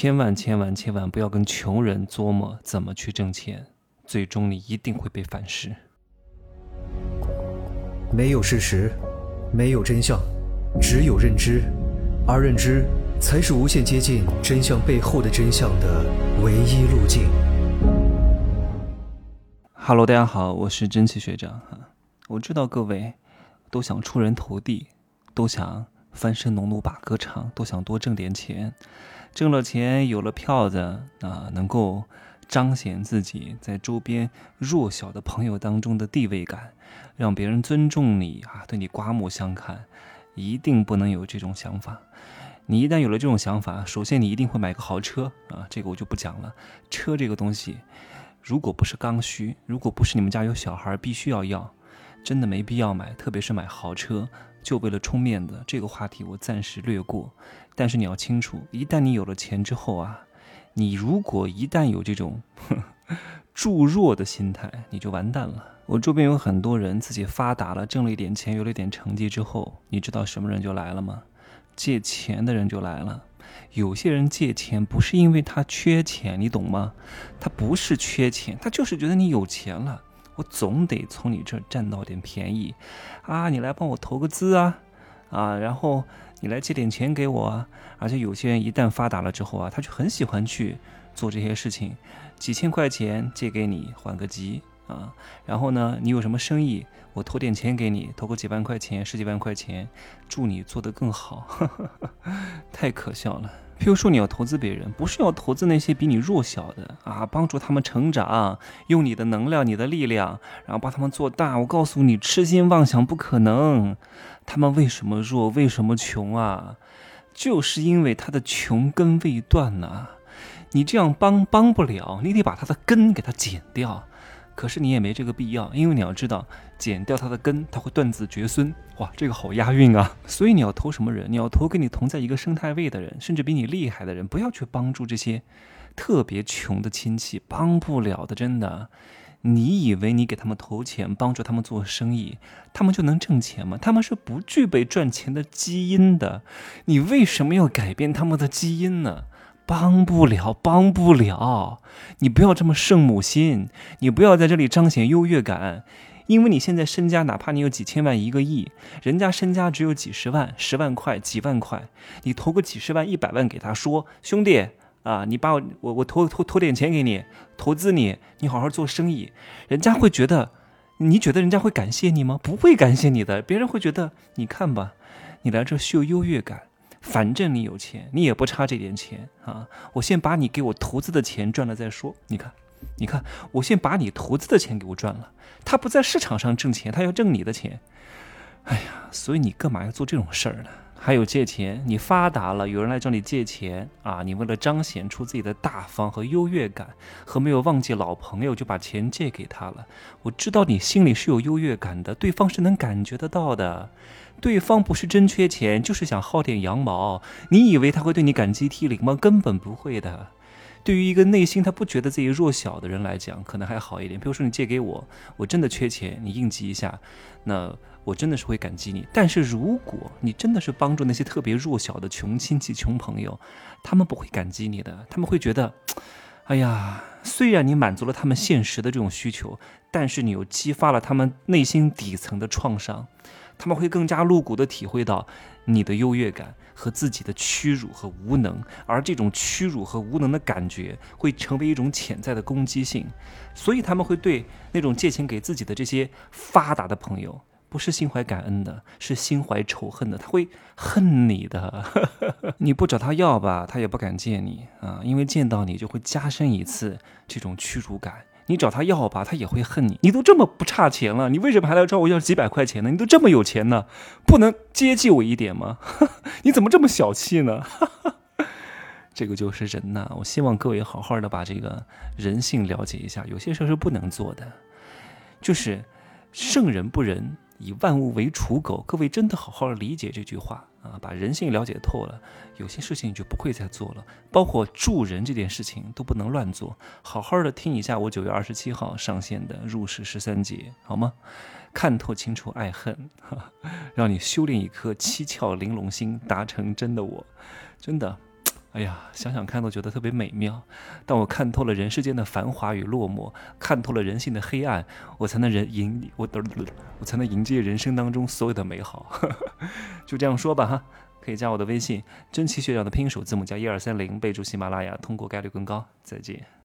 千万千万千万不要跟穷人琢磨怎么去挣钱，最终你一定会被反噬。没有事实，没有真相，只有认知，而认知才是无限接近真相背后的真相的唯一路径。Hello，大家好，我是蒸汽学长哈。我知道各位都想出人头地，都想翻身农奴把歌唱，都想多挣点钱。挣了钱，有了票子啊，能够彰显自己在周边弱小的朋友当中的地位感，让别人尊重你啊，对你刮目相看。一定不能有这种想法。你一旦有了这种想法，首先你一定会买个豪车啊，这个我就不讲了。车这个东西，如果不是刚需，如果不是你们家有小孩必须要要，真的没必要买，特别是买豪车。就为了充面子，这个话题我暂时略过。但是你要清楚，一旦你有了钱之后啊，你如果一旦有这种 助弱的心态，你就完蛋了。我周边有很多人自己发达了，挣了一点钱，有了一点成绩之后，你知道什么人就来了吗？借钱的人就来了。有些人借钱不是因为他缺钱，你懂吗？他不是缺钱，他就是觉得你有钱了。我总得从你这占到点便宜，啊，你来帮我投个资啊，啊，然后你来借点钱给我啊，而且有些人一旦发达了之后啊，他就很喜欢去做这些事情，几千块钱借给你缓个急啊，然后呢，你有什么生意，我投点钱给你，投个几万块钱、十几万块钱，祝你做得更好，太可笑了。譬如说，你要投资别人，不是要投资那些比你弱小的啊，帮助他们成长，用你的能量、你的力量，然后把他们做大。我告诉你，痴心妄想不可能。他们为什么弱？为什么穷啊？就是因为他的穷根未断呐。你这样帮帮不了，你得把他的根给他剪掉。可是你也没这个必要，因为你要知道，剪掉它的根，它会断子绝孙。哇，这个好押韵啊！所以你要投什么人？你要投跟你同在一个生态位的人，甚至比你厉害的人，不要去帮助这些特别穷的亲戚，帮不了的，真的。你以为你给他们投钱，帮助他们做生意，他们就能挣钱吗？他们是不具备赚钱的基因的。你为什么要改变他们的基因呢？帮不了，帮不了！你不要这么圣母心，你不要在这里彰显优越感，因为你现在身家，哪怕你有几千万、一个亿，人家身家只有几十万、十万块、几万块，你投个几十万、一百万给他，说兄弟啊，你把我我我投投投点钱给你，投资你，你好好做生意，人家会觉得，你觉得人家会感谢你吗？不会感谢你的，别人会觉得，你看吧，你来这秀优越感。反正你有钱，你也不差这点钱啊！我先把你给我投资的钱赚了再说。你看，你看，我先把你投资的钱给我赚了。他不在市场上挣钱，他要挣你的钱。哎呀，所以你干嘛要做这种事儿呢？还有借钱，你发达了，有人来找你借钱啊！你为了彰显出自己的大方和优越感，和没有忘记老朋友，就把钱借给他了。我知道你心里是有优越感的，对方是能感觉得到的。对方不是真缺钱，就是想薅点羊毛。你以为他会对你感激涕零吗？根本不会的。对于一个内心他不觉得自己弱小的人来讲，可能还好一点。比如说你借给我，我真的缺钱，你应急一下，那我真的是会感激你。但是如果你真的是帮助那些特别弱小的穷亲戚、穷朋友，他们不会感激你的，他们会觉得，哎呀，虽然你满足了他们现实的这种需求，但是你又激发了他们内心底层的创伤。他们会更加露骨地体会到你的优越感和自己的屈辱和无能，而这种屈辱和无能的感觉会成为一种潜在的攻击性，所以他们会对那种借钱给自己的这些发达的朋友，不是心怀感恩的，是心怀仇恨的，他会恨你的。你不找他要吧，他也不敢见你啊，因为见到你就会加深一次这种屈辱感。你找他要吧，他也会恨你。你都这么不差钱了，你为什么还来找我要几百块钱呢？你都这么有钱呢，不能接济我一点吗？你怎么这么小气呢？这个就是人呐。我希望各位好好的把这个人性了解一下，有些事是不能做的，就是圣人不仁。以万物为刍狗，各位真的好好理解这句话啊，把人性了解透了，有些事情你就不会再做了，包括助人这件事情都不能乱做。好好的听一下我九月二十七号上线的入世十三节，好吗？看透清楚爱恨，让你修炼一颗七窍玲珑心，达成真的我。真的，哎呀，想想看都觉得特别美妙。当我看透了人世间的繁华与落寞，看透了人性的黑暗，我才能人迎我的我才能迎接人生当中所有的美好。就这样说吧哈，可以加我的微信，真奇学长的拼音首字母加一二三零，备注喜马拉雅，通过概率更高。再见。